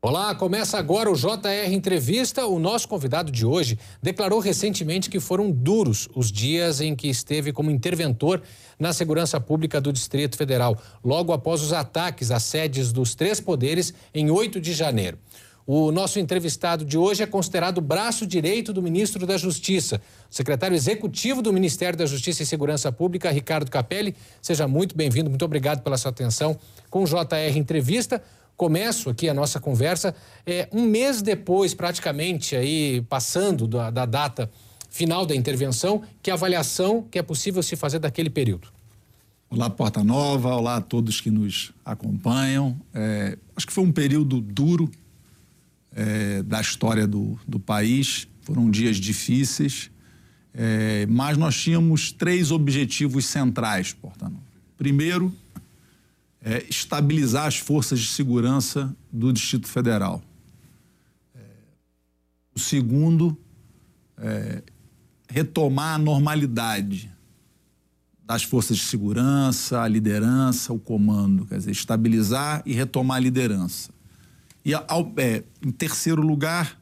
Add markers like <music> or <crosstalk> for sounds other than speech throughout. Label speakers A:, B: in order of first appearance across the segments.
A: Olá, começa agora o JR Entrevista. O nosso convidado de hoje declarou recentemente que foram duros os dias em que esteve como interventor na segurança pública do Distrito Federal, logo após os ataques às sedes dos três poderes em 8 de janeiro. O nosso entrevistado de hoje é considerado braço direito do ministro da Justiça, secretário executivo do Ministério da Justiça e Segurança Pública, Ricardo Capelli. Seja muito bem-vindo, muito obrigado pela sua atenção com o JR Entrevista começo aqui a nossa conversa é, um mês depois, praticamente, aí passando da, da data final da intervenção, que avaliação que é possível se fazer daquele período?
B: Olá, Porta Nova, olá a todos que nos acompanham. É, acho que foi um período duro é, da história do, do país, foram dias difíceis, é, mas nós tínhamos três objetivos centrais, Porta Nova. Primeiro, é, estabilizar as forças de segurança do Distrito Federal. É, o segundo, é, retomar a normalidade das forças de segurança, a liderança, o comando, quer dizer, estabilizar e retomar a liderança. E, ao, é, em terceiro lugar,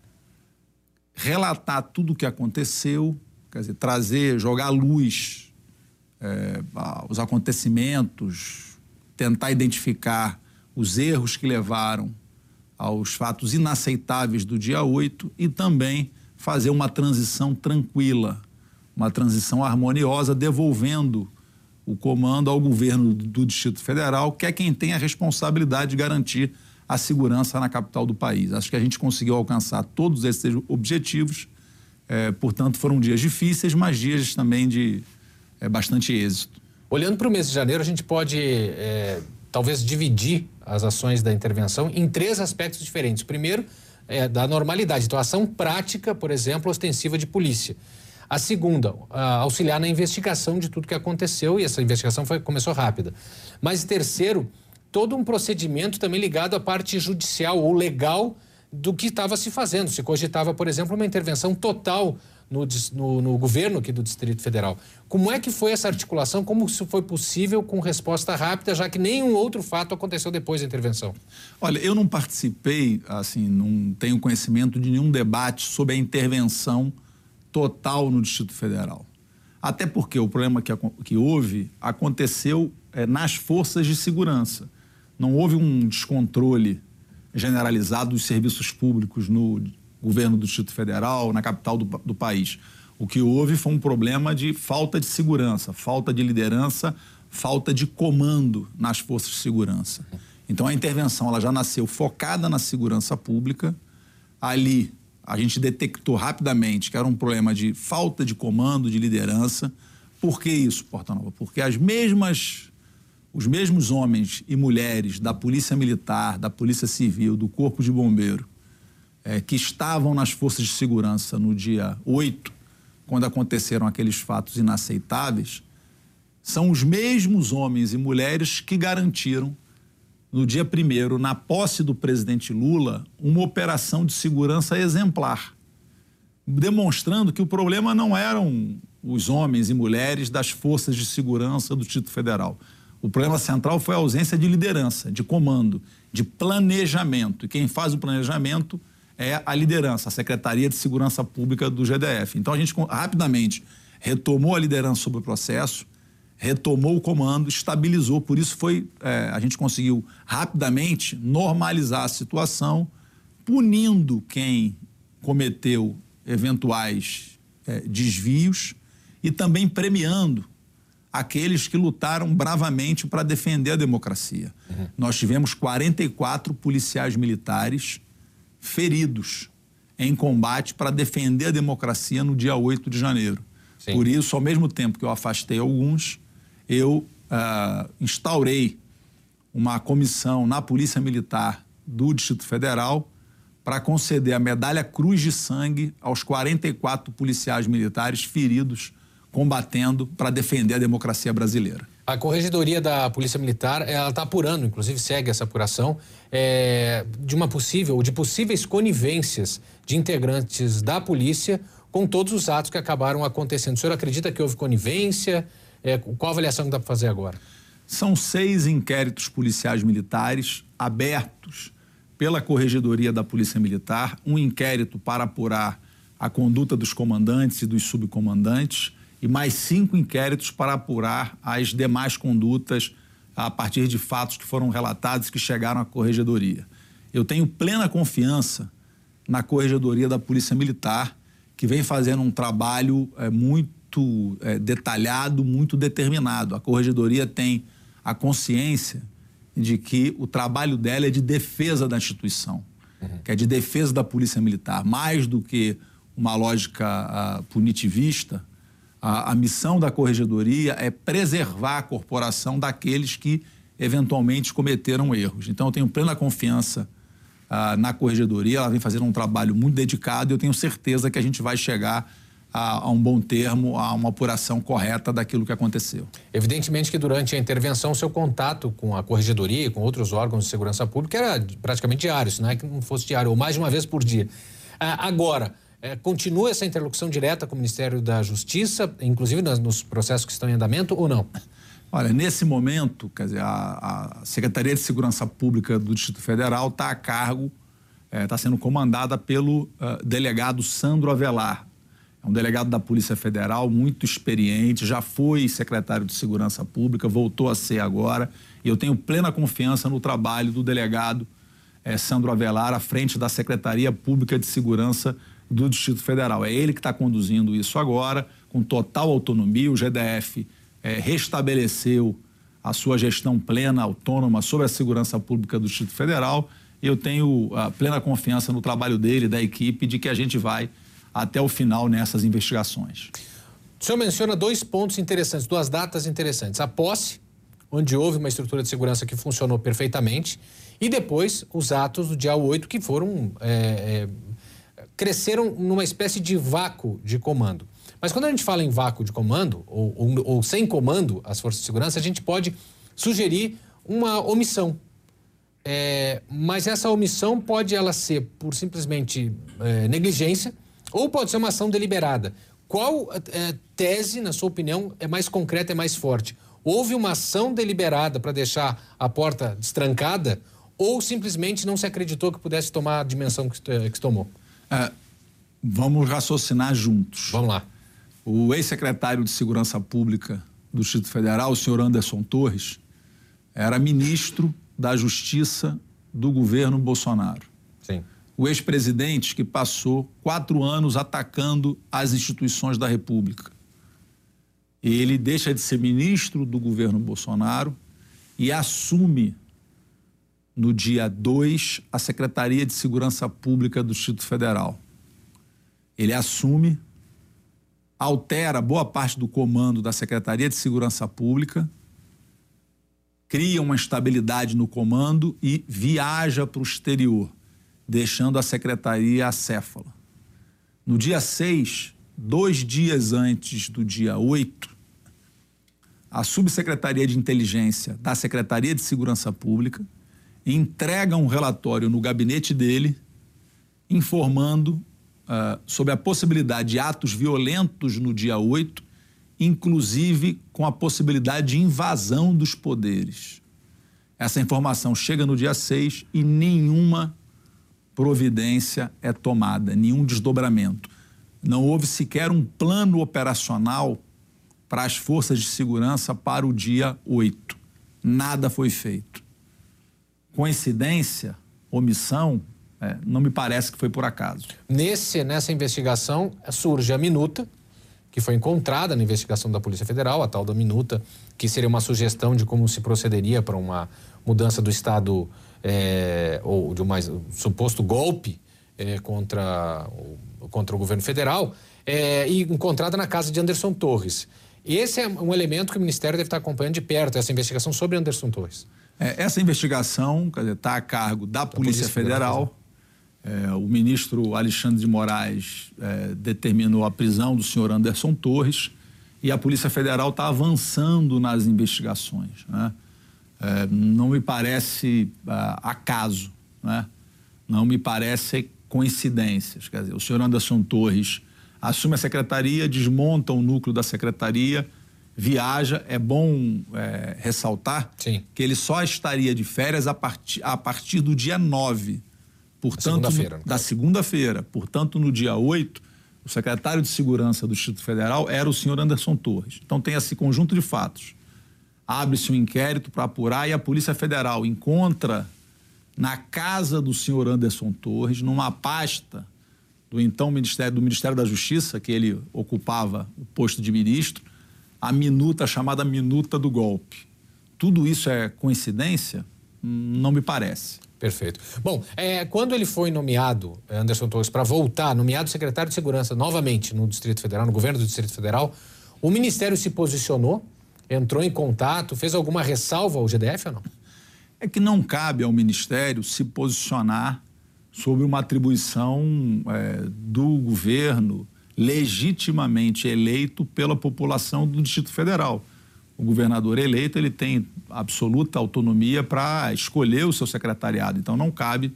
B: relatar tudo o que aconteceu, quer dizer, trazer, jogar luz é, aos acontecimentos, tentar identificar os erros que levaram aos fatos inaceitáveis do dia 8 e também fazer uma transição tranquila, uma transição harmoniosa, devolvendo o comando ao governo do Distrito Federal, que é quem tem a responsabilidade de garantir a segurança na capital do país. Acho que a gente conseguiu alcançar todos esses objetivos, é, portanto, foram dias difíceis, mas dias também de é, bastante êxito.
A: Olhando para o mês de janeiro, a gente pode é, talvez dividir as ações da intervenção em três aspectos diferentes. Primeiro, é da normalidade, então ação prática, por exemplo, ostensiva de polícia. A segunda, auxiliar na investigação de tudo que aconteceu, e essa investigação foi, começou rápida. Mas terceiro, todo um procedimento também ligado à parte judicial ou legal do que estava se fazendo. Se cogitava, por exemplo, uma intervenção total no, no, no, governo aqui do Distrito Federal. Como é que foi essa articulação? Como isso foi possível com resposta rápida, já que nenhum outro fato aconteceu depois da intervenção?
B: Olha, eu não participei, assim, não tenho conhecimento de nenhum debate sobre a intervenção total no Distrito Federal. Até porque o problema que, que houve aconteceu é, nas forças de segurança. Não houve um descontrole generalizado dos serviços públicos no governo do Distrito Federal, na capital do, do país. O que houve foi um problema de falta de segurança, falta de liderança, falta de comando nas forças de segurança. Então a intervenção ela já nasceu focada na segurança pública. Ali a gente detectou rapidamente que era um problema de falta de comando, de liderança. Por que isso, Porta Nova? Porque as mesmas os mesmos homens e mulheres da Polícia Militar, da Polícia Civil, do Corpo de Bombeiro, é, que estavam nas forças de segurança no dia 8, quando aconteceram aqueles fatos inaceitáveis, são os mesmos homens e mulheres que garantiram, no dia 1, na posse do presidente Lula, uma operação de segurança exemplar, demonstrando que o problema não eram os homens e mulheres das forças de segurança do Título Federal. O problema central foi a ausência de liderança, de comando, de planejamento. E quem faz o planejamento é a liderança, a Secretaria de Segurança Pública do GDF. Então a gente rapidamente retomou a liderança sobre o processo, retomou o comando, estabilizou. Por isso foi é, a gente conseguiu rapidamente normalizar a situação, punindo quem cometeu eventuais é, desvios e também premiando aqueles que lutaram bravamente para defender a democracia. Uhum. Nós tivemos 44 policiais militares feridos em combate para defender a democracia no dia 8 de janeiro. Sim. Por isso, ao mesmo tempo que eu afastei alguns, eu uh, instaurei uma comissão na Polícia Militar do Distrito Federal para conceder a medalha Cruz de Sangue aos 44 policiais militares feridos combatendo para defender a democracia brasileira.
A: A Corregedoria da Polícia Militar, ela está apurando, inclusive segue essa apuração, é, de uma possível, de possíveis conivências de integrantes da polícia com todos os atos que acabaram acontecendo. O senhor acredita que houve conivência? É, qual a avaliação que dá para fazer agora?
B: São seis inquéritos policiais militares abertos pela Corregedoria da Polícia Militar um inquérito para apurar a conduta dos comandantes e dos subcomandantes e mais cinco inquéritos para apurar as demais condutas a partir de fatos que foram relatados que chegaram à Corregedoria. Eu tenho plena confiança na Corregedoria da Polícia Militar, que vem fazendo um trabalho é, muito é, detalhado, muito determinado. A Corregedoria tem a consciência de que o trabalho dela é de defesa da instituição, uhum. que é de defesa da Polícia Militar, mais do que uma lógica uh, punitivista, a, a, missão da corregedoria é preservar a corporação daqueles que eventualmente cometeram erros. Então, eu tenho plena confiança uh, na corregedoria, ela vem fazendo um trabalho muito dedicado e eu tenho certeza que a gente vai chegar a, a, um bom termo, a uma apuração correta daquilo que aconteceu.
A: Evidentemente que durante a intervenção, seu contato com a corregedoria e com outros órgãos de segurança pública era praticamente diário, se não é que não fosse diário, ou mais de uma vez por dia. Uh, agora, é, continua essa interlocução direta com o Ministério da Justiça, inclusive nas, nos processos que estão em andamento, ou não?
B: Olha, nesse momento, quer dizer, a, a Secretaria de Segurança Pública do Distrito Federal está a cargo, está é, tá sendo comandada pelo uh, delegado Sandro Avelar. É um delegado da Polícia Federal muito experiente, já foi secretário de Segurança Pública, voltou a ser agora, e eu tenho plena confiança no trabalho do delegado é, Sandro Avelar à frente da Secretaria Pública de Segurança do Distrito Federal. É ele que está conduzindo isso agora, com total autonomia. O GDF é, restabeleceu a sua gestão plena, autônoma sobre a segurança pública do Distrito Federal. Eu tenho a plena confiança no trabalho dele, da equipe, de que a gente vai até o final nessas investigações.
A: O senhor menciona dois pontos interessantes, duas datas interessantes. A posse, onde houve uma estrutura de segurança que funcionou perfeitamente, e depois os atos do dia 8, que foram é, é, cresceram numa espécie de vácuo de comando. Mas quando a gente fala em vácuo de comando, ou, ou, ou sem comando as forças de segurança, a gente pode sugerir uma omissão. É, mas essa omissão pode ela ser por simplesmente é, negligência ou pode ser uma ação deliberada. Qual é, tese, na sua opinião, é mais concreta, é mais forte? Houve uma ação deliberada para deixar a porta destrancada ou simplesmente não se acreditou que pudesse tomar a dimensão que, que tomou? É,
B: vamos raciocinar juntos.
A: Vamos lá.
B: O ex-secretário de Segurança Pública do Distrito Federal, o senhor Anderson Torres, era ministro da Justiça do governo Bolsonaro.
A: Sim.
B: O ex-presidente que passou quatro anos atacando as instituições da República. Ele deixa de ser ministro do governo Bolsonaro e assume no dia 2, a Secretaria de Segurança Pública do Distrito Federal. Ele assume, altera boa parte do comando da Secretaria de Segurança Pública, cria uma estabilidade no comando e viaja para o exterior, deixando a secretaria acéfala. No dia 6, dois dias antes do dia 8, a Subsecretaria de Inteligência da Secretaria de Segurança Pública entrega um relatório no gabinete dele, informando uh, sobre a possibilidade de atos violentos no dia 8, inclusive com a possibilidade de invasão dos poderes. Essa informação chega no dia 6 e nenhuma providência é tomada, nenhum desdobramento. Não houve sequer um plano operacional para as forças de segurança para o dia 8. Nada foi feito coincidência, omissão, é, não me parece que foi por acaso.
A: Nesse, nessa investigação surge a minuta, que foi encontrada na investigação da Polícia Federal, a tal da minuta, que seria uma sugestão de como se procederia para uma mudança do Estado é, ou de um mais, suposto golpe é, contra, contra o governo federal, é, e encontrada na casa de Anderson Torres. Esse é um elemento que o Ministério deve estar acompanhando de perto, essa investigação sobre Anderson Torres.
B: É, essa investigação está a cargo da, da Polícia, Polícia, Federal. É, o ministro Alexandre de Moraes é, determinou a prisão do senhor Anderson Torres e a Polícia Federal está avançando nas investigações. Né? É, não me parece uh, acaso, né? não me parece coincidências. Quer dizer, o senhor Anderson Torres assume a secretaria, desmonta o núcleo da secretaria viaja. É bom é, ressaltar
A: Sim.
B: que ele só estaria de férias a, partir a partir do dia 9. Portanto,
A: segunda
B: da segunda-feira. Portanto, no dia 8, o secretário de Segurança do Distrito Federal era o senhor Anderson Torres. Então, tem esse conjunto de fatos. Abre-se um inquérito para apurar e a Polícia Federal encontra na casa do senhor Anderson Torres, numa pasta do então Ministério, do Ministério da Justiça, que ele ocupava o posto de ministro, a minuta chamada minuta do golpe. Tudo isso é coincidência? Não me parece.
A: Perfeito. Bom, é, quando ele foi nomeado, Anderson Torres, para voltar, nomeado secretário de Segurança novamente no Distrito Federal, no governo do Distrito Federal, o Ministério se posicionou, entrou em contato, fez alguma ressalva ao GDF ou não?
B: É que não cabe ao Ministério se posicionar sobre uma atribuição é, do governo legitimamente eleito pela população do Distrito Federal. O governador eleito ele tem absoluta autonomia para escolher o seu secretariado. Então não cabe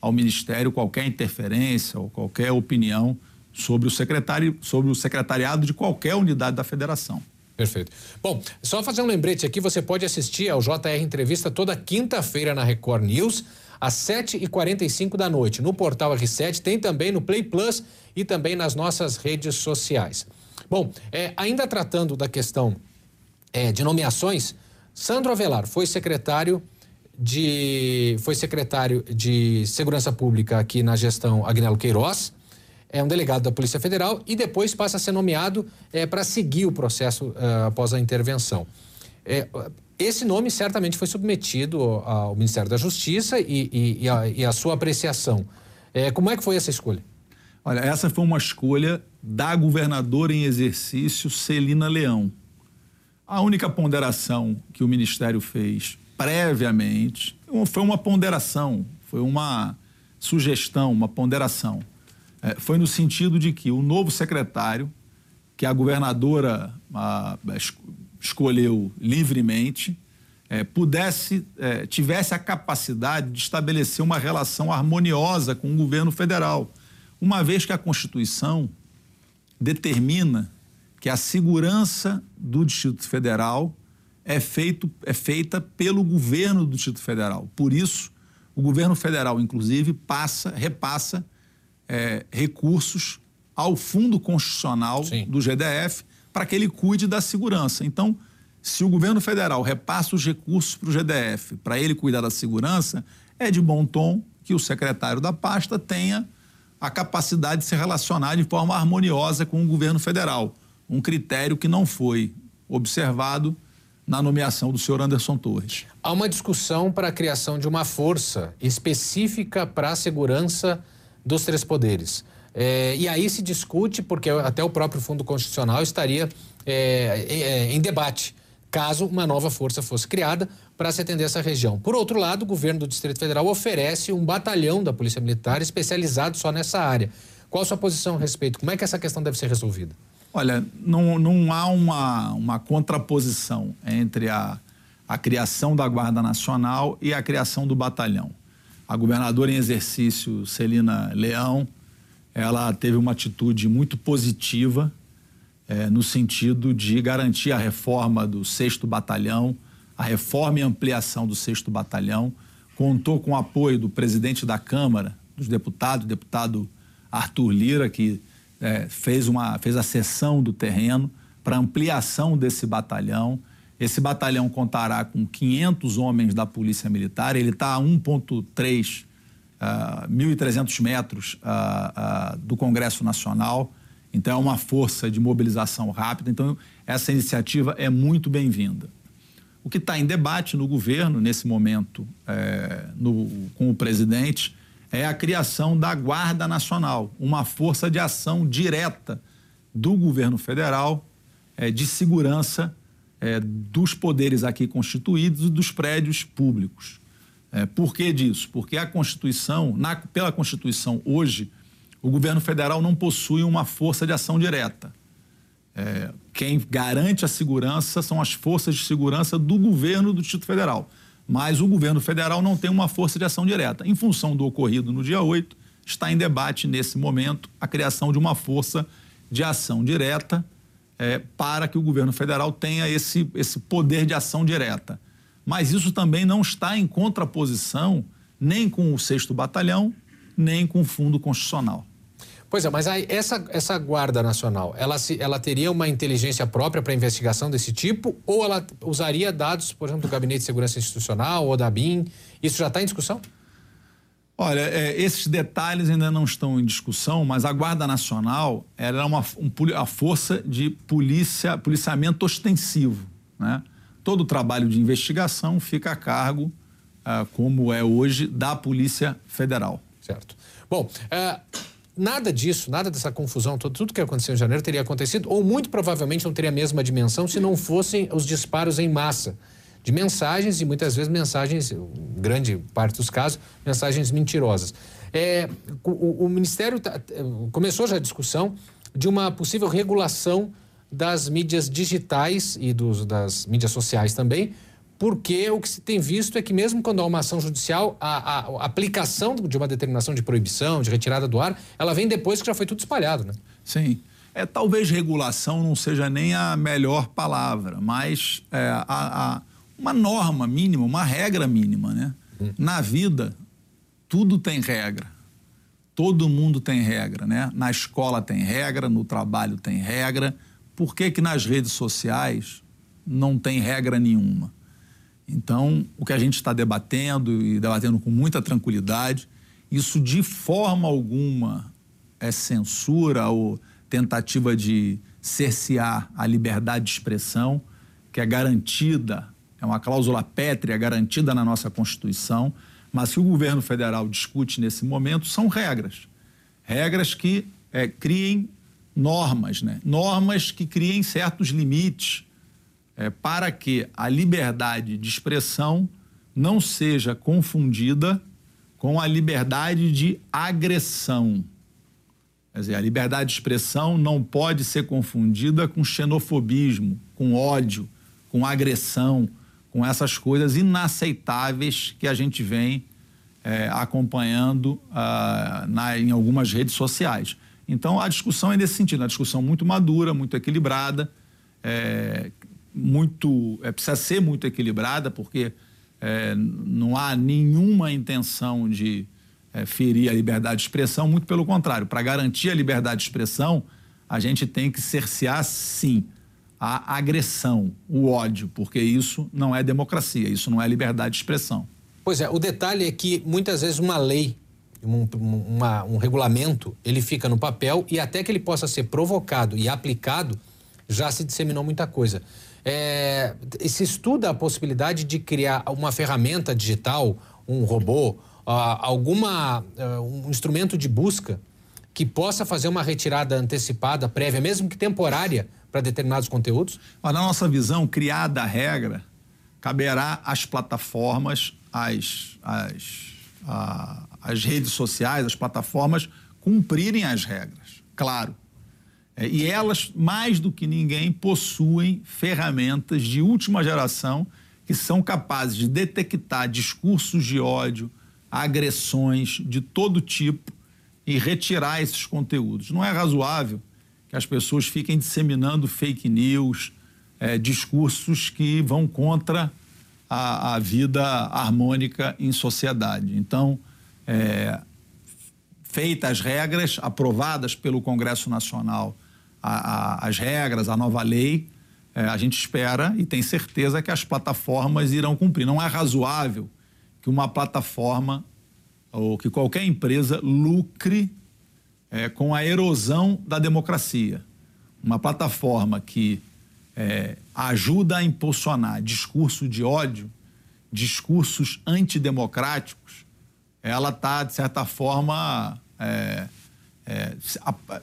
B: ao Ministério qualquer interferência ou qualquer opinião sobre o secretário, sobre o secretariado de qualquer unidade da federação.
A: Perfeito. Bom, só fazer um lembrete aqui, você pode assistir ao JR Entrevista toda quinta-feira na Record News às 7h45 da noite. No portal R7, tem também no Play Plus e também nas nossas redes sociais. Bom, é, ainda tratando da questão é, de nomeações, Sandro Avelar foi secretário de foi secretário de Segurança Pública aqui na gestão Agnello Queiroz, é um delegado da Polícia Federal e depois passa a ser nomeado é, para seguir o processo uh, após a intervenção. É, esse nome certamente foi submetido ao Ministério da Justiça e, e, e, a, e a, sua apreciação. É, como é que foi essa escolha?
B: Olha, essa foi uma escolha da governadora em exercício, Celina Leão. A única ponderação que o Ministério fez previamente foi uma ponderação, foi uma sugestão, uma ponderação. É, foi no sentido de que o novo secretário, que a governadora a, escolheu livremente, é, pudesse, é, tivesse a capacidade de estabelecer uma relação harmoniosa com o governo federal, uma vez que a Constituição determina que a segurança do Distrito Federal é, feito, é feita pelo governo do Distrito Federal. Por isso, o governo federal, inclusive, passa, repassa é, recursos ao Fundo Constitucional Sim. do GDF para que ele cuide da segurança. Então, se o governo federal repassa os recursos para o GDF para ele cuidar da segurança, é de bom tom que o secretário da pasta tenha a capacidade de se relacionar de forma harmoniosa com o governo federal. Um critério que não foi observado na nomeação do senhor Anderson Torres.
A: Há uma discussão para a criação de uma força específica para a segurança dos três poderes. É, e aí se discute, porque até o próprio Fundo Constitucional estaria é, é, em debate, caso uma nova força fosse criada para se atender essa região. Por outro lado, o governo do Distrito Federal oferece um batalhão da Polícia Militar especializado só nessa área. Qual a sua posição a respeito? Como é que essa questão deve ser resolvida?
B: Olha, não, não há uma, uma contraposição entre a, a criação da Guarda Nacional e a criação do batalhão. A governadora em exercício, Celina Leão, ela teve uma atitude muito positiva é, no sentido de garantir a reforma do 6 Batalhão, a reforma e ampliação do 6 Batalhão. Contou com o apoio do presidente da Câmara, dos deputados, deputado Arthur Lira, que é, fez, uma, fez a cessão do terreno para ampliação desse batalhão. Esse batalhão contará com 500 homens da Polícia Militar. Ele está a 1,3 uh, 1.300 metros uh, uh, do Congresso Nacional. Então, é uma força de mobilização rápida. Então, essa iniciativa é muito bem-vinda. O que está em debate no governo, nesse momento, é, no, com o presidente, é a criação da Guarda Nacional, uma força de ação direta do governo federal é, de segurança é, dos poderes aqui constituídos e dos prédios públicos. É, por que disso? Porque a Constituição, na, pela Constituição hoje, o governo federal não possui uma força de ação direta. É, quem garante a segurança são as forças de segurança do governo do Distrito Federal. Mas o governo federal não tem uma força de ação direta. Em função do ocorrido no dia 8, está em debate nesse momento a criação de uma força de ação direta é, para que o governo federal tenha esse, esse poder de ação direta. Mas isso também não está em contraposição nem com o 6 Batalhão, nem com o Fundo Constitucional.
A: Pois é, mas aí essa, essa Guarda Nacional, ela, se, ela teria uma inteligência própria para investigação desse tipo ou ela usaria dados, por exemplo, do Gabinete de Segurança Institucional ou da BIM? Isso já está em discussão?
B: Olha, é, esses detalhes ainda não estão em discussão, mas a Guarda Nacional era uma um, a força de polícia, policiamento ostensivo. Né? Todo o trabalho de investigação fica a cargo, ah, como é hoje, da Polícia Federal.
A: Certo. Bom, é, nada disso, nada dessa confusão, tudo, tudo que aconteceu em janeiro teria acontecido, ou muito provavelmente não teria a mesma dimensão se não fossem os disparos em massa de mensagens e muitas vezes mensagens, grande parte dos casos, mensagens mentirosas. É, o, o, Ministério tá, começou já a discussão de uma possível regulação das mídias digitais e dos, das mídias sociais também, porque o que se tem visto é que mesmo quando há uma ação judicial, a, a, a, aplicação de uma determinação de proibição, de retirada do ar, ela vem depois que já foi tudo espalhado, né?
B: Sim. É, talvez regulação não seja nem a melhor palavra, mas é, a, uma norma mínima, uma regra mínima, né? Hum. Na vida, tudo tem regra. Todo mundo tem regra, né? Na escola tem regra, no trabalho tem regra. Por que que nas redes sociais não tem regra nenhuma? Então, o que a gente está debatendo e debatendo com muita tranquilidade, isso de forma alguma é censura ou tentativa de cercear a liberdade de expressão, que é garantida, é uma cláusula pétrea garantida na nossa Constituição, mas que o governo federal discute nesse momento são regras. Regras que é, criem normas, né? normas que criem certos limites é, para que a liberdade de expressão não seja confundida com a liberdade de agressão. Quer dizer, a liberdade de expressão não pode ser confundida com xenofobismo, com ódio, com agressão, com essas coisas inaceitáveis que a gente vem é, acompanhando ah, na, em algumas redes sociais. Então, a discussão é nesse sentido, uma discussão muito madura, muito equilibrada, é, muito, é, precisa ser muito equilibrada, porque é, não há nenhuma intenção de é, ferir a liberdade de expressão, muito pelo contrário. Para garantir a liberdade de expressão, a gente tem que cercear, sim, a agressão, o ódio, porque isso não é democracia, isso não é liberdade de expressão.
A: Pois é, o detalhe é que muitas vezes uma lei, um, uma, um regulamento, ele fica no papel e até que ele possa ser provocado e aplicado, já se disseminou muita coisa. É, se estuda a possibilidade de criar uma ferramenta digital, um robô, uh, alguma uh, um instrumento de busca que possa fazer uma retirada antecipada, prévia, mesmo que temporária, para determinados conteúdos?
B: Na nossa visão, criada a regra, caberá às plataformas, às, às, às redes sociais, às plataformas cumprirem as regras, claro. É, e elas, mais do que ninguém, possuem ferramentas de última geração que são capazes de detectar discursos de ódio, agressões de todo tipo e retirar esses conteúdos. Não é razoável que as pessoas fiquem disseminando fake news, é, discursos que vão contra a, a, vida harmônica em sociedade. Então, é, feitas as regras, aprovadas pelo Congresso Nacional a, a, as regras, a nova lei, é, a gente espera e tem certeza que as plataformas irão cumprir. Não é razoável que uma plataforma ou que qualquer empresa lucre é, com a erosão da democracia. Uma plataforma que é, ajuda a impulsionar discurso de ódio, discursos antidemocráticos, ela está, de certa forma, é, é,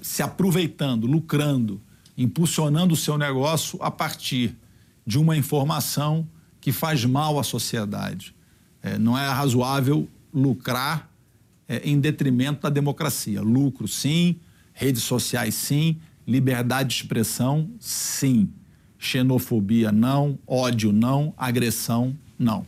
B: se aproveitando, lucrando, impulsionando o seu negócio a partir de uma informação que faz mal à sociedade. É, não é razoável lucrar é, em detrimento da democracia. Lucro, sim, redes sociais, sim, liberdade de expressão, sim. Xenofobia, não. Ódio, não. Agressão, não.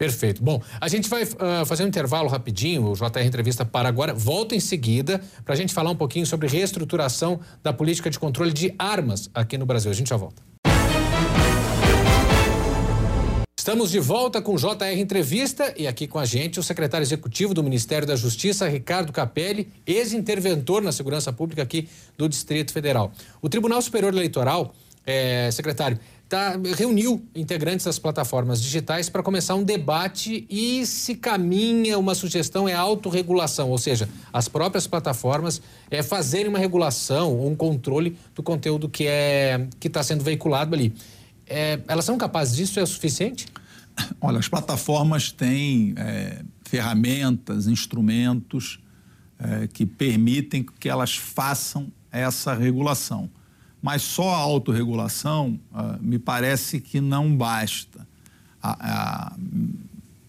A: Perfeito. Bom, a gente vai uh, fazer um intervalo rapidinho, o JR Entrevista para agora. Volta em seguida para a gente falar um pouquinho sobre reestruturação da política de controle de armas aqui no Brasil. A gente já volta. Estamos de volta com o JR Entrevista e aqui com a gente o secretário executivo do Ministério da Justiça, Ricardo Capelli, ex-interventor na segurança pública aqui do Distrito Federal. O Tribunal Superior Eleitoral, é, secretário, tá, reuniu integrantes das plataformas digitais para começar um debate e se caminha uma sugestão é autorregulação, ou seja, as próprias plataformas é, fazerem uma regulação ou um controle do conteúdo que é que está sendo veiculado ali. É, elas são capazes disso? É o suficiente?
B: Olha, as plataformas têm é, ferramentas, instrumentos é, que permitem que elas façam essa regulação. Mas só a autorregulação uh, me parece que não basta. A, a,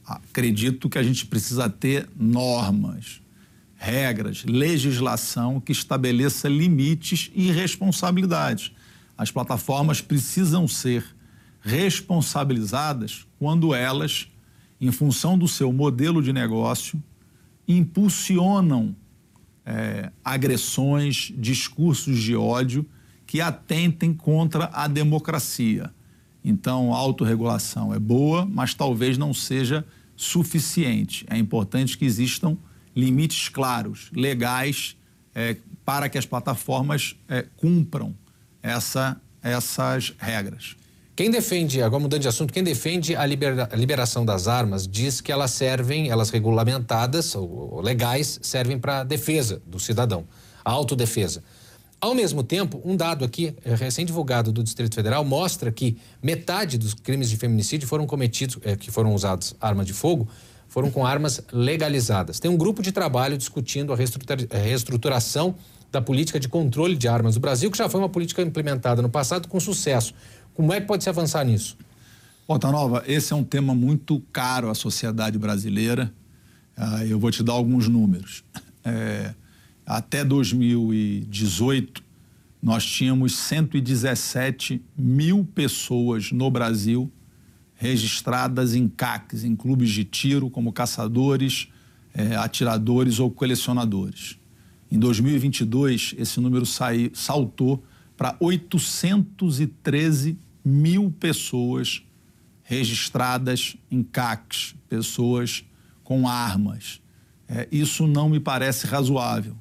B: acredito que a gente precisa ter normas, regras, legislação que estabeleça limites e responsabilidades. As plataformas precisam ser responsabilizadas quando elas, em função do seu modelo de negócio, impulsionam é, agressões, discursos de ódio que atentem contra a democracia. Então, a autorregulação é boa, mas talvez não seja suficiente. É importante que existam limites claros, legais, é, para que as plataformas é, cumpram essa, essas regras.
A: Quem defende, agora mudando de assunto, quem defende a, libera, a liberação das armas diz que elas servem, elas regulamentadas ou, ou legais, servem para defesa do cidadão, a autodefesa. Ao mesmo tempo, um dado aqui, é, recém-divulgado do Distrito Federal, mostra que metade dos crimes de feminicídio foram cometidos, é, que foram usados armas de fogo, foram com armas legalizadas. Tem um grupo de trabalho discutindo a reestruturação da política de controle de armas do Brasil, que já foi uma política implementada no passado com sucesso. Como é que pode se avançar nisso?
B: Nova, esse é um tema muito caro à sociedade brasileira. Uh, eu vou te dar alguns números. <laughs> É, até 2018, nós tínhamos 117 mil pessoas no Brasil registradas em CACs, em clubes de tiro, como caçadores, é, atiradores ou colecionadores. Em 2022, esse número sai, saltou para 813 mil pessoas registradas em CACs, pessoas com armas. É, isso não me parece razoável.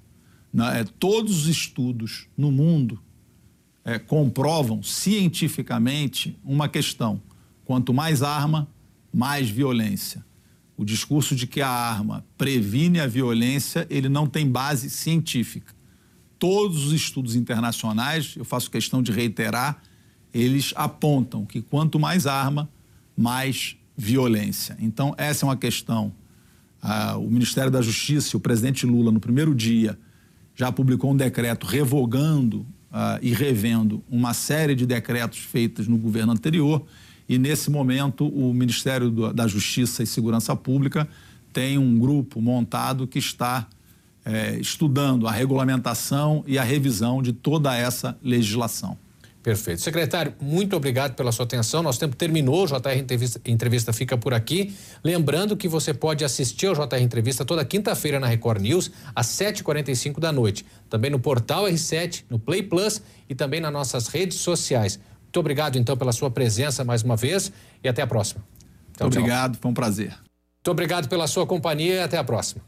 B: Né, é, todos os estudos no mundo é, comprovam cientificamente uma questão: quanto mais arma, mais violência. O discurso de que a arma previne a violência, ele não tem base científica. Todos os estudos internacionais, eu faço questão de reiterar, eles apontam que quanto mais arma, mais violência. Então, essa é uma questão. Ah, o Ministério da Justiça, o presidente Lula, no primeiro dia, já publicou um decreto revogando uh, e revendo uma série de decretos feitos no governo anterior. E, nesse momento, o Ministério da Justiça e Segurança Pública tem um grupo montado que está é, estudando a regulamentação e a revisão de toda essa legislação.
A: Perfeito. Secretário, muito obrigado pela sua atenção. Nosso tempo terminou. O JR Entrevista, Entrevista fica por aqui. Lembrando que você pode assistir ao JR Entrevista toda quinta-feira na Record News, às 7h45 da noite. Também no portal R7, no Play Plus e também nas nossas redes sociais. Muito obrigado, então, pela sua presença mais uma vez e até a próxima.
B: Tchau, obrigado, tchau. foi um prazer.
A: Muito obrigado pela sua companhia e até a próxima.